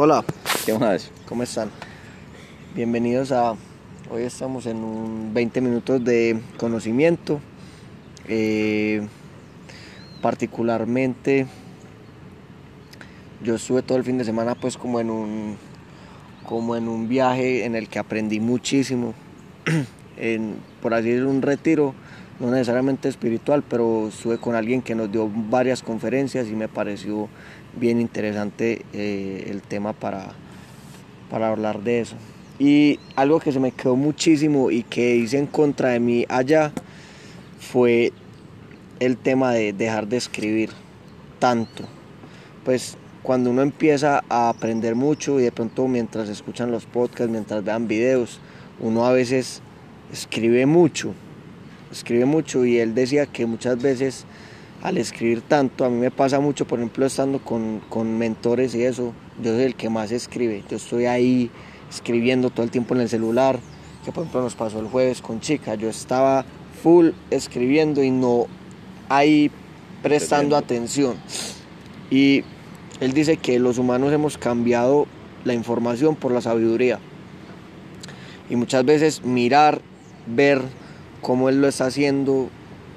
Hola, ¿Qué más? ¿cómo están? Bienvenidos a... Hoy estamos en un 20 minutos de conocimiento. Eh, particularmente, yo estuve todo el fin de semana pues como en un, como en un viaje en el que aprendí muchísimo. en, por así decirlo, un retiro, no necesariamente espiritual, pero estuve con alguien que nos dio varias conferencias y me pareció bien interesante eh, el tema para, para hablar de eso. Y algo que se me quedó muchísimo y que hice en contra de mí allá fue el tema de dejar de escribir tanto. Pues cuando uno empieza a aprender mucho y de pronto mientras escuchan los podcasts, mientras vean videos, uno a veces escribe mucho, escribe mucho y él decía que muchas veces al escribir tanto, a mí me pasa mucho, por ejemplo, estando con, con mentores y eso, yo soy el que más escribe, yo estoy ahí escribiendo todo el tiempo en el celular, que por ejemplo nos pasó el jueves con chica, yo estaba full escribiendo y no ahí prestando atención. Y él dice que los humanos hemos cambiado la información por la sabiduría. Y muchas veces mirar, ver cómo él lo está haciendo,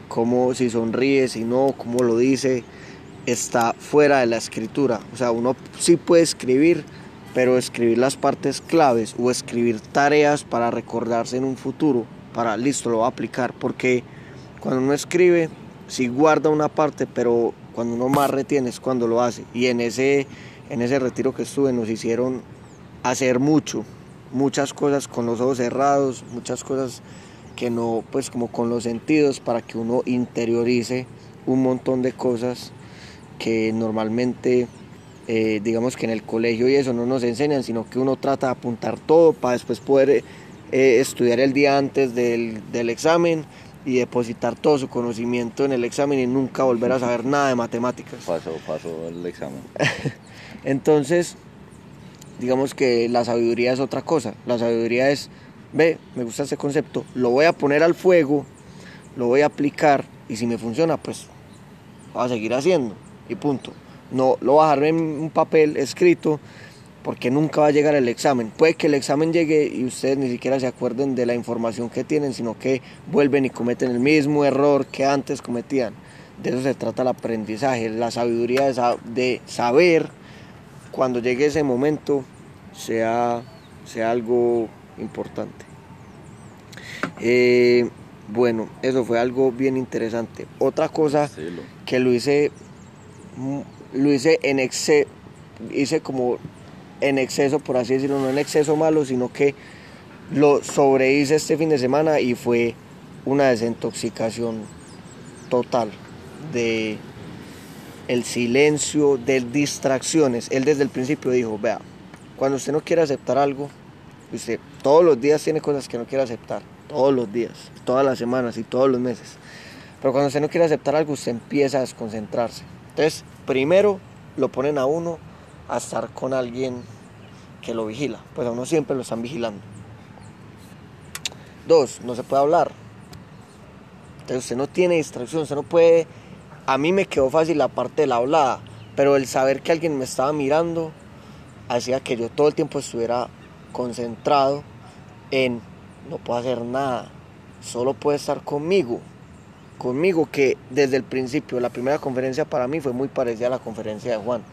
cómo si sonríe, si no, cómo lo dice, está fuera de la escritura. O sea, uno sí puede escribir, pero escribir las partes claves o escribir tareas para recordarse en un futuro, para listo, lo va a aplicar, porque cuando uno escribe, sí guarda una parte, pero cuando uno más retiene es cuando lo hace. Y en ese, en ese retiro que estuve nos hicieron hacer mucho, muchas cosas con los ojos cerrados, muchas cosas que no, pues como con los sentidos, para que uno interiorice un montón de cosas que normalmente, eh, digamos que en el colegio y eso no nos enseñan, sino que uno trata de apuntar todo para después poder eh, estudiar el día antes del, del examen y depositar todo su conocimiento en el examen y nunca volver a saber nada de matemáticas. Pasó, pasó el examen. Entonces, digamos que la sabiduría es otra cosa. La sabiduría es, ve, me gusta ese concepto, lo voy a poner al fuego, lo voy a aplicar y si me funciona, pues voy a seguir haciendo y punto. No lo dejar en un papel escrito porque nunca va a llegar el examen. Puede que el examen llegue y ustedes ni siquiera se acuerden de la información que tienen, sino que vuelven y cometen el mismo error que antes cometían. De eso se trata el aprendizaje, la sabiduría de, de saber cuando llegue ese momento sea, sea algo importante. Eh, bueno, eso fue algo bien interesante. Otra cosa Sí, lo- que lo hice, mm, lo hice en exceso, hice como en exceso, por así decirlo, no en exceso malo, sino que lo sobrehice este fin de semana y fue una desintoxicación total de el silencio, de distracciones. Él desde el principio dijo, vea, cuando usted no quiere aceptar algo, usted todos los días tiene cosas que no quiere aceptar, todos los días, todas las semanas y todos los meses. Pero cuando usted no quiere aceptar algo, usted empieza a desconcentrarse. Entonces, primero lo ponen a uno a estar con alguien que lo vigila. Pues a uno siempre lo están vigilando. Dos, no se puede hablar. Entonces usted no tiene distracción, usted no puede... A mí me quedó fácil la parte de la hablada, pero el saber que alguien me estaba mirando hacía que yo todo el tiempo estuviera concentrado en no puedo hacer nada, solo puede estar conmigo conmigo que desde el principio, la primera conferencia para mí fue muy parecida a la conferencia de Juan,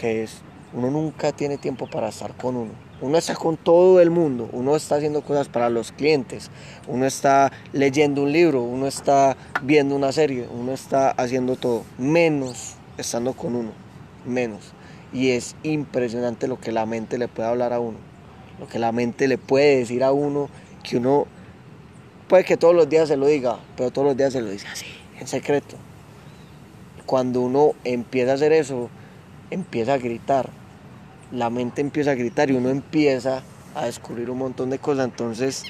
que es, uno nunca tiene tiempo para estar con uno. Uno está con todo el mundo, uno está haciendo cosas para los clientes, uno está leyendo un libro, uno está viendo una serie, uno está haciendo todo, menos estando con uno, menos. Y es impresionante lo que la mente le puede hablar a uno, lo que la mente le puede decir a uno, que uno Puede que todos los días se lo diga, pero todos los días se lo dice así, en secreto. Cuando uno empieza a hacer eso, empieza a gritar. La mente empieza a gritar y uno empieza a descubrir un montón de cosas. Entonces,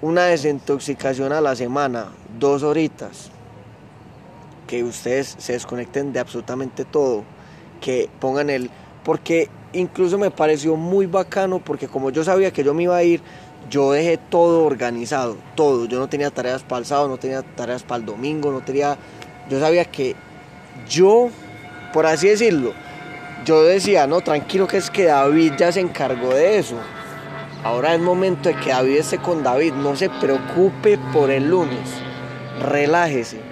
una desintoxicación a la semana, dos horitas, que ustedes se desconecten de absolutamente todo, que pongan el... Porque incluso me pareció muy bacano, porque como yo sabía que yo me iba a ir, yo dejé todo organizado, todo. Yo no tenía tareas para el sábado, no tenía tareas para el domingo, no tenía... Yo sabía que yo, por así decirlo, yo decía, no, tranquilo que es que David ya se encargó de eso. Ahora es momento de que David esté con David, no se preocupe por el lunes, relájese.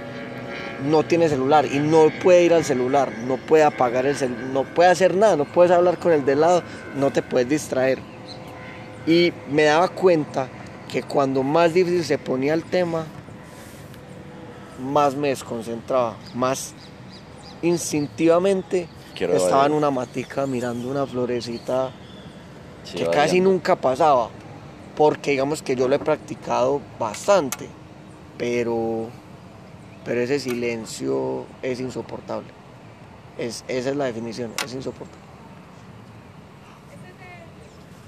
No tiene celular y no puede ir al celular, no puede apagar el celular, no puede hacer nada, no puedes hablar con el de lado, no te puedes distraer. Y me daba cuenta que cuando más difícil se ponía el tema, más me desconcentraba, más instintivamente Quiero estaba ver. en una matica mirando una florecita Sí, que casi nunca pasaba, porque digamos que yo lo he practicado bastante, pero, pero ese silencio es insoportable. Es, esa es la definición, es insoportable.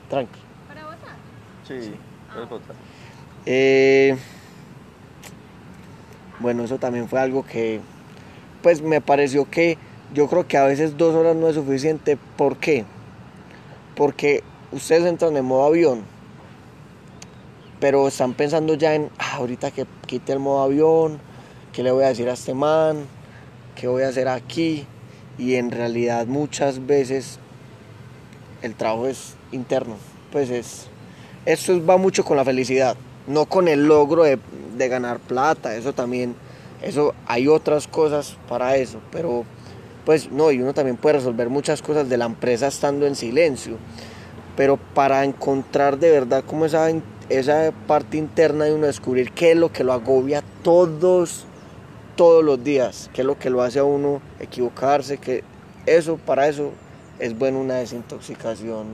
Tranqui. ¿Para votar? Sí, puedes votar. Eh, bueno, eso también fue algo que, pues me pareció que yo creo que a veces dos horas no es suficiente. ¿Por qué? Porque ustedes entran en modo avión, pero están pensando ya en, "Ah, ahorita que quite el modo avión, ¿qué le voy a decir a este man? ¿Qué voy a hacer aquí? Y en realidad muchas veces el trabajo es interno, pues es, esto es- va mucho con la felicidad, no con el logro de, de ganar plata, eso también, eso hay otras cosas para eso, pero pues no, y uno también puede resolver muchas cosas de la empresa estando en silencio, pero para encontrar de verdad como esa, esa parte interna de uno descubrir qué es lo que lo agobia todos, todos los días, qué es lo que lo hace a uno equivocarse, que eso, para eso es bueno una desintoxicación,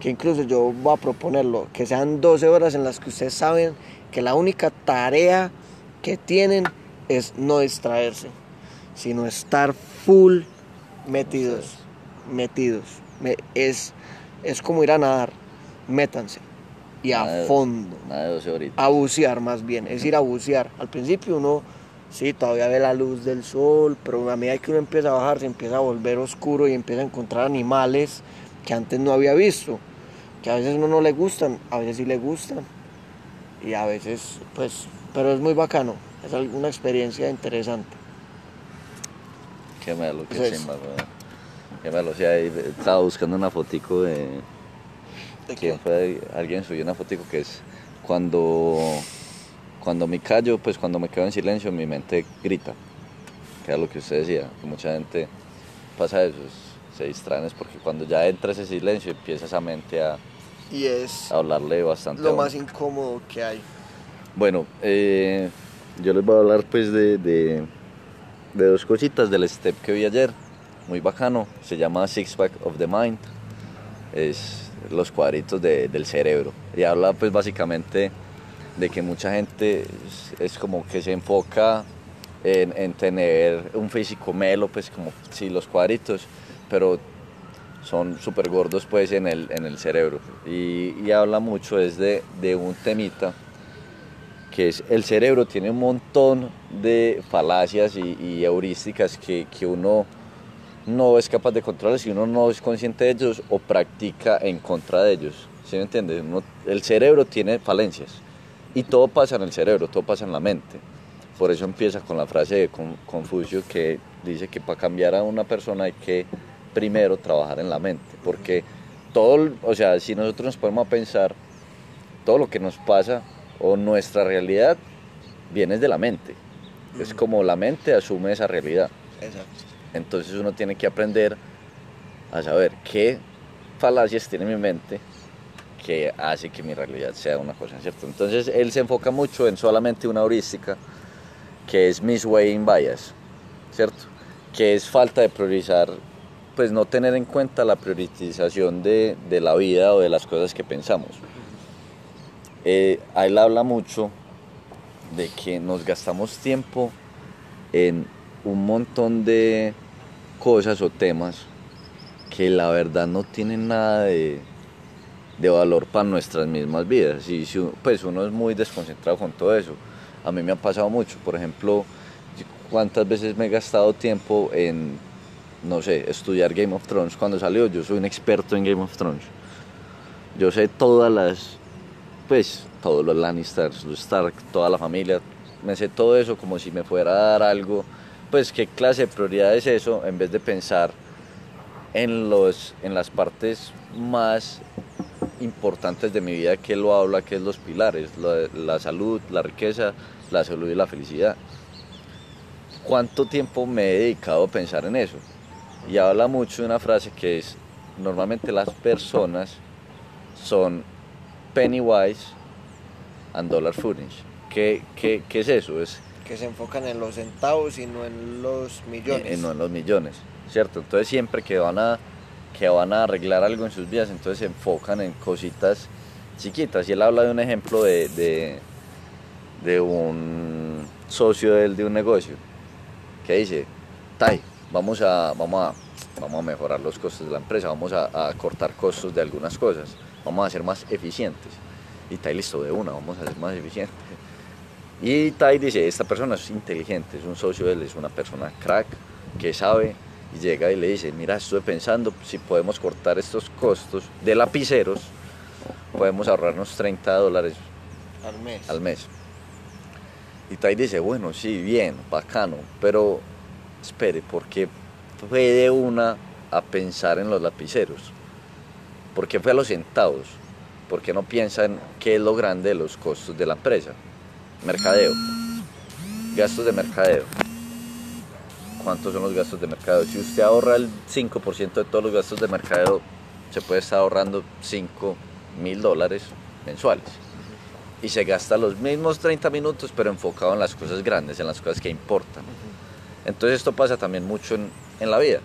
que incluso yo voy a proponerlo, que sean 12 horas en las que ustedes saben que la única tarea que tienen es no distraerse, sino estar full metidos, metidos. Me- es, es como ir a nadar, métanse y a Nada de- fondo Nada de 12 horitas. a bucear más bien, es ir a bucear. Al principio uno, sí, todavía ve la luz del sol, pero a medida que uno empieza a bajar se empieza a volver oscuro y empieza a encontrar animales que antes no había visto, que a veces uno no le gustan, a veces sí le gustan y a veces pues, pero es muy bacano, es una experiencia interesante. Qué malo, qué Eso es. chimba. Qué malo. O sea, estaba buscando una fotico de... ¿De ¿Quién fue? Alguien subió una fotico que es cuando... Cuando me callo, pues cuando me quedo en silencio, mi mente grita. Que era lo que usted decía, que mucha gente pasa eso, es- se distraen es porque cuando ya entra ese silencio empieza esa mente a, Y es a hablarle bastante. lo más incómodo que hay. Bueno, eh, yo les voy a hablar pues de, de, de dos cositas del step que vi ayer, muy bacano, se llama Six Pack of the Mind, es los cuadritos de- del cerebro y habla pues básicamente de que mucha gente es, como que se enfoca en, en tener un físico melo, pues como sí, los cuadritos, pero son súper gordos pues en el, en el cerebro y, habla mucho es de, de un temita que es el cerebro tiene un montón de falacias y, y heurísticas que, que uno no es capaz de controlar si uno no es consciente de ellos o practica en contra de ellos. ¿Sí me entiendes? El cerebro tiene falencias y todo pasa en el cerebro, todo pasa en la mente. Por eso empieza con la frase de Con- Confucio que dice que para cambiar a una persona hay que primero trabajar en la mente, porque todo, o sea, si nosotros nos ponemos a pensar, todo lo que nos pasa o nuestra realidad viene de la mente. Es como la mente asume esa realidad. Exacto. Entonces uno tiene que aprender a saber qué falacias tiene mi mente que hace que mi realidad sea una cosa, ¿cierto? Entonces él se enfoca mucho en solamente una heurística que es misweighing bias, ¿cierto? Que es falta de priorizar, pues no tener en cuenta la priorización de, de la vida o de las cosas que pensamos. Eh, él habla mucho de que nos gastamos tiempo en un montón de cosas o temas que la verdad no tienen nada de, de valor para nuestras mismas vidas. Y si, pues uno es muy desconcentrado con todo eso. A mí me ha pasado mucho. Por ejemplo, cuántas veces me he gastado tiempo en, no sé, estudiar Game of Thrones cuando salió. Yo soy un experto en Game of Thrones. Yo sé todas las, pues, todos los Lannisters, los Stark, toda la familia. Me sé todo eso como si me fuera a dar algo. Pues, ¿qué clase de prioridad es eso? En vez de pensar en, los, en las partes más importantes de mi vida que lo habla, que es los pilares, la, la salud, la riqueza, la salud y la felicidad. ¿Cuánto tiempo me he dedicado a pensar en eso? Y habla mucho de una frase que es, normalmente las personas son penny wise and dollar foolish. ¿Qué, qué, qué es eso? Es que se enfocan en los centavos y no en los millones. Eh, no en los millones, ¿cierto? Entonces siempre que van a que van a arreglar algo en sus vidas, entonces se enfocan en cositas chiquitas. Y él habla de un ejemplo de, de, un socio de él de un negocio que dice, Tai, vamos a, vamos a, vamos a mejorar los costos de la empresa, vamos a, a cortar costos de algunas cosas, vamos a ser más eficientes. Y Tai listo de una, vamos a ser más eficientes. Y Tai dice, esta persona es inteligente, es un socio de él, es una persona crack, que sabe, y llega y le dice, mira, estuve pensando si podemos cortar estos costos de lapiceros, podemos ahorrarnos 30 dólares al mes. al mes. Y Tai dice, bueno, sí, bien, bacano, pero espere, ¿por qué fue de una a pensar en los lapiceros? ¿Por qué fue a los centavos? ¿Por qué no piensa en qué es lo grande de los costos de la empresa? Mercadeo. Gastos de mercadeo. ¿Cuántos son los gastos de mercadeo? Si usted ahorra el 5% de todos los gastos de mercadeo, se puede estar ahorrando 5 mil dólares mensuales. Y se gasta los mismos 30 minutos, pero enfocado en las cosas grandes, en las cosas que importan. Entonces esto pasa también mucho en, en la vida,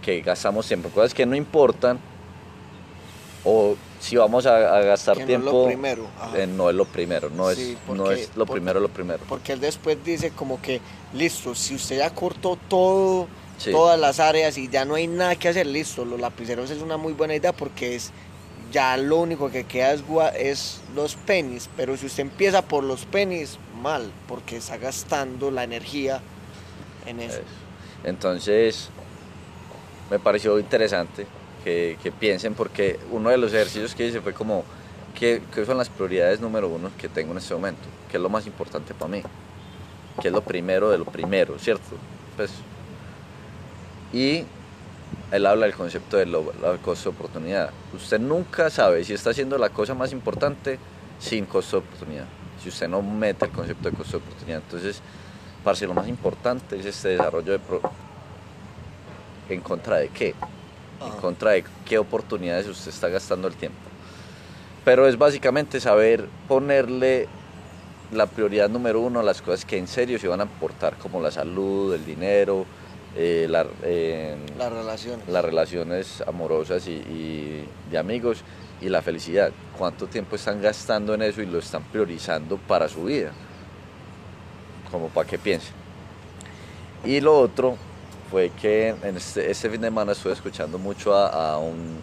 que gastamos tiempo en cosas que no importan, o si vamos a, a gastar Que no es tiempo, lo primero, eh, no es lo primero, no, Sí, es, porque- no es lo porque- primero lo primero. Porque él después dice como que, listo, si usted ya cortó todo, Sí. todas las áreas y ya no hay nada que hacer, listo, los lapiceros es una muy buena idea porque es ya lo único que queda es, es los pennies, pero si usted empieza por los pennies, mal, porque está gastando la energía en. Eso. Entonces, me pareció interesante que, piensen, porque uno de los ejercicios que hice fue como, ¿qué, son las prioridades número uno que tengo en este momento? ¿Qué es lo más importante para mí? ¿Qué es lo primero de lo primero, cierto? Pues, y él habla del concepto del costo de oportunidad. Usted nunca sabe si está haciendo la cosa más importante sin costo de oportunidad. Si usted no mete el concepto de costo de oportunidad. Entonces, parce, lo más importante es este desarrollo de... pro- ¿En contra de qué? En contra de qué oportunidades usted está gastando el tiempo. Pero es básicamente saber ponerle la prioridad número uno a las cosas que en serio se van a aportar, como la salud, el dinero, eh, la- eh, Las relaciones. las relaciones amorosas y, y de amigos y la felicidad. ¿Cuánto tiempo están gastando en eso y lo están priorizando para su vida? Como para que piensen. Y lo otro fue que en este, este fin de semana estuve escuchando mucho a, un,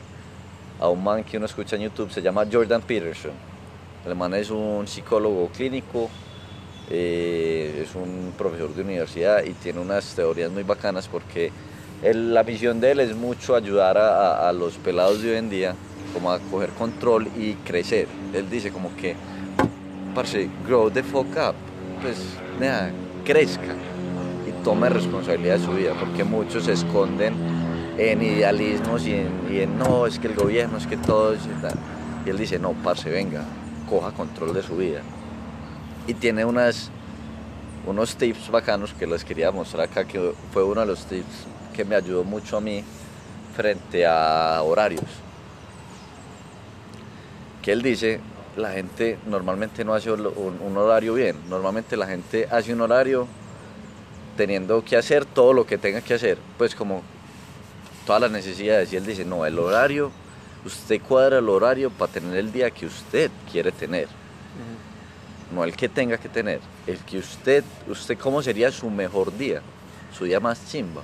a un man que uno escucha en YouTube, se llama Jordan Peterson. El man es un psicólogo clínico, eh, es un profesor de universidad y tiene unas teorías muy bacanas porque la misión de él es mucho ayudar a, los pelados de hoy en día como a coger control y crecer. Él dice como que, parce, grow the fuck up, pues nada, crezca tome responsabilidad de su vida porque muchos se esconden en idealismos y en, no, es que el gobierno, es que todo y. Y él dice, no, parce, venga, coja control de su vida. Y tiene unas, unos tips bacanos que les quería mostrar acá, que fue uno de los tips que me ayudó mucho a mí frente a horarios. Que él dice, la gente normalmente no hace un horario bien, normalmente la gente hace un horario teniendo que hacer todo lo que tenga que hacer, pues como todas las necesidades. Y él dice, no, el horario, usted cuadra el horario para tener el día que usted quiere tener no el que tenga que tener, el que usted, usted cómo sería su mejor día, su día más chimba,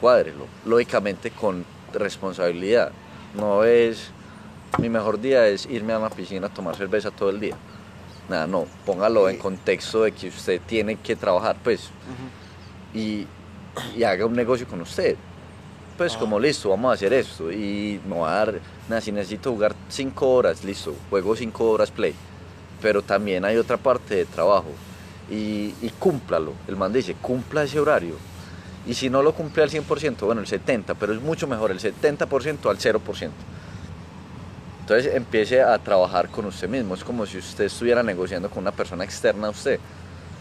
cuádrelo, lógicamente con responsabilidad, no es, mi mejor día es irme a una piscina a tomar cerveza todo el día, nada, no, póngalo en contexto de que usted tiene que trabajar, pues. Y, y haga un negocio con usted. Pues Ah. como listo, vamos a hacer esto y no va a dar, nada, si necesito jugar cinco horas, listo, juego cinco horas play. Pero también hay otra parte de trabajo y, y cúmplalo. El man dice, cumpla ese horario. Y si no lo cumple al 100%, bueno, el 70%, pero es mucho mejor el 70% al 0%. Entonces empiece a trabajar con usted mismo. Es como si usted estuviera negociando con una persona externa a usted.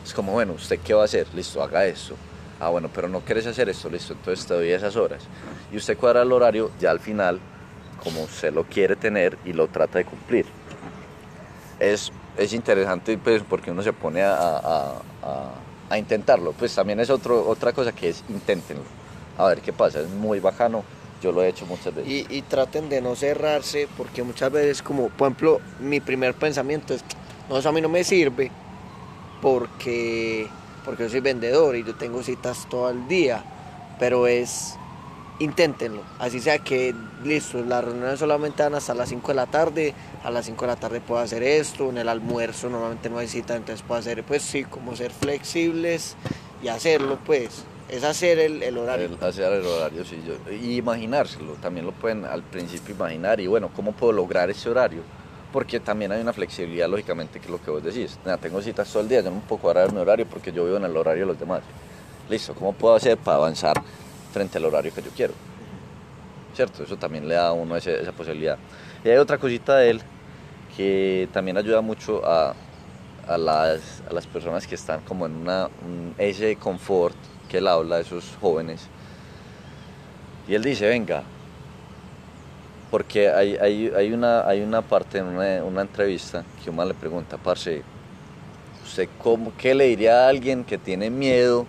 Es como, bueno, ¿usted qué va a hacer? Listo, haga eso. Ah, bueno, pero no quieres hacer esto, listo, entonces te doy esas horas. Y usted cuadra el horario ya al final, como usted lo quiere tener y lo trata de cumplir. Es, es interesante pues, porque uno se pone a, a, a, intentarlo. Pues también es otro, otra cosa que es inténtenlo. A ver qué pasa, es muy bacano. Yo lo he hecho muchas veces. Y, y traten de no cerrarse, porque muchas veces, como por ejemplo, mi primer pensamiento es, no, eso a mí no me sirve, porque, porque yo soy vendedor y yo tengo citas todo el día, pero es, inténtenlo, así sea que, listo, las reuniones solamente dan hasta las 5 de la tarde, a las 5 de la tarde puedo hacer esto, en el almuerzo normalmente no hay cita, entonces puedo hacer, pues sí, como ser flexibles y hacerlo, pues, es hacer el, horario. Hacer el horario, sí. Yo, y imaginárselo, también lo pueden al principio imaginar. Y bueno, ¿cómo puedo lograr ese horario? Porque también hay una flexibilidad, lógicamente, que es lo que vos decís. Mira, tengo citas todo el día, yo no puedo cuadrar mi horario porque yo vivo en el horario de los demás. Listo, ¿cómo puedo hacer para avanzar frente al horario que yo quiero? ¿Cierto? Eso también le da a uno ese- esa posibilidad. Y hay otra cosita de él que también ayuda mucho a, a las, a las personas que están como en una, un- ese confort que él habla de esos jóvenes. Y él dice, venga, porque hay, hay, hay, una, hay una parte en una, una entrevista que man le pregunta, parce, ¿usted cómo, qué le diría a alguien que tiene miedo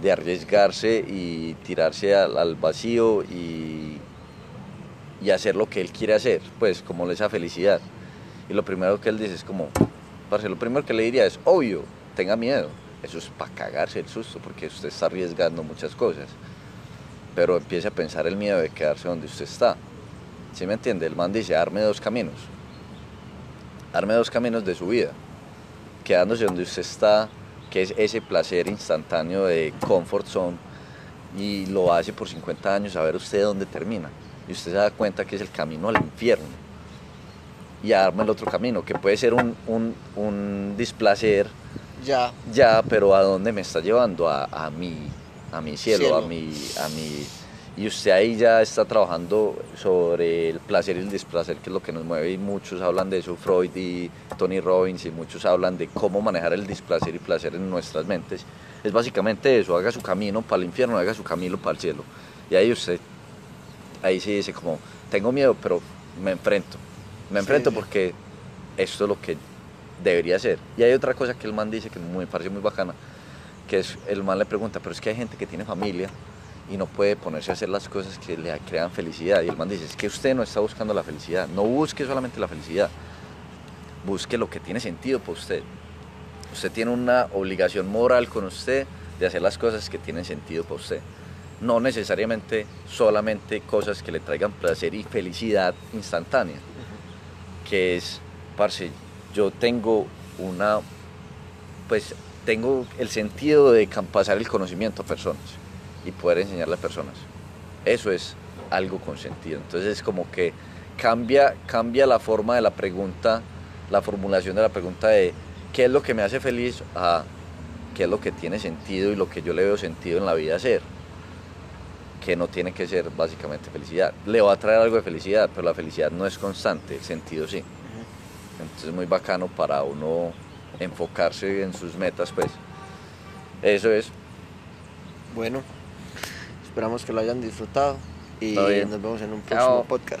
de arriesgarse y tirarse al, al vacío y, y hacer lo que él quiere hacer? Pues como esa felicidad. Y lo primero que él dice es como, parce, lo primero que le diría es, obvio, tenga miedo. Eso es para cagarse el susto, porque usted está arriesgando muchas cosas. Pero empiece a pensar el miedo de quedarse donde usted está. ¿Sí me entiende? El man dice, arme dos caminos. Arme dos caminos de su vida. Quedándose donde usted está, que es ese placer instantáneo de comfort zone, y lo hace por 50 años a ver usted dónde termina. Y usted se da cuenta que es el camino al infierno. Y arma el otro camino, que puede ser un, un, un displacer Ya, ya, pero ¿a dónde me está llevando? A, a mi, a mi cielo, Cielo. a mi, a mi... Y usted ahí ya está trabajando sobre el placer y el displacer, que es lo que nos mueve, y muchos hablan de eso, Freud y Tony Robbins, y muchos hablan de cómo manejar el displacer y placer en nuestras mentes. Es básicamente eso, haga su camino para el infierno, haga su camino para el cielo. Y ahí usted, ahí sí dice como, tengo miedo, pero me enfrento. Me Sí, enfrento sí. porque esto es lo que debería ser. Y hay otra cosa que el man dice que me parece muy bacana, que es, el man le pregunta, pero es que hay gente que tiene familia y no puede ponerse a hacer las cosas que le crean felicidad. Y el man dice, es que usted no está buscando la felicidad, no busque solamente la felicidad, busque lo que tiene sentido para usted. Usted tiene una obligación moral con usted de hacer las cosas que tienen sentido para usted. No necesariamente solamente cosas que le traigan placer y felicidad instantánea que es, parce, yo tengo una, pues tengo el sentido de pasar el conocimiento a personas y poder enseñarle a personas. Eso es algo con sentido. Entonces es como que cambia, cambia la forma de la pregunta, la formulación de la pregunta de qué es lo que me hace feliz a qué es lo que tiene sentido y lo que yo le veo sentido en la vida hacer que no tiene que ser básicamente felicidad. Le va a traer algo de felicidad, pero la felicidad no es constante, el sentido sí. Entonces es muy bacano para uno enfocarse en sus metas, pues. Eso es. bueno, esperamos que lo hayan disfrutado y nos vemos en un Chao. próximo podcast.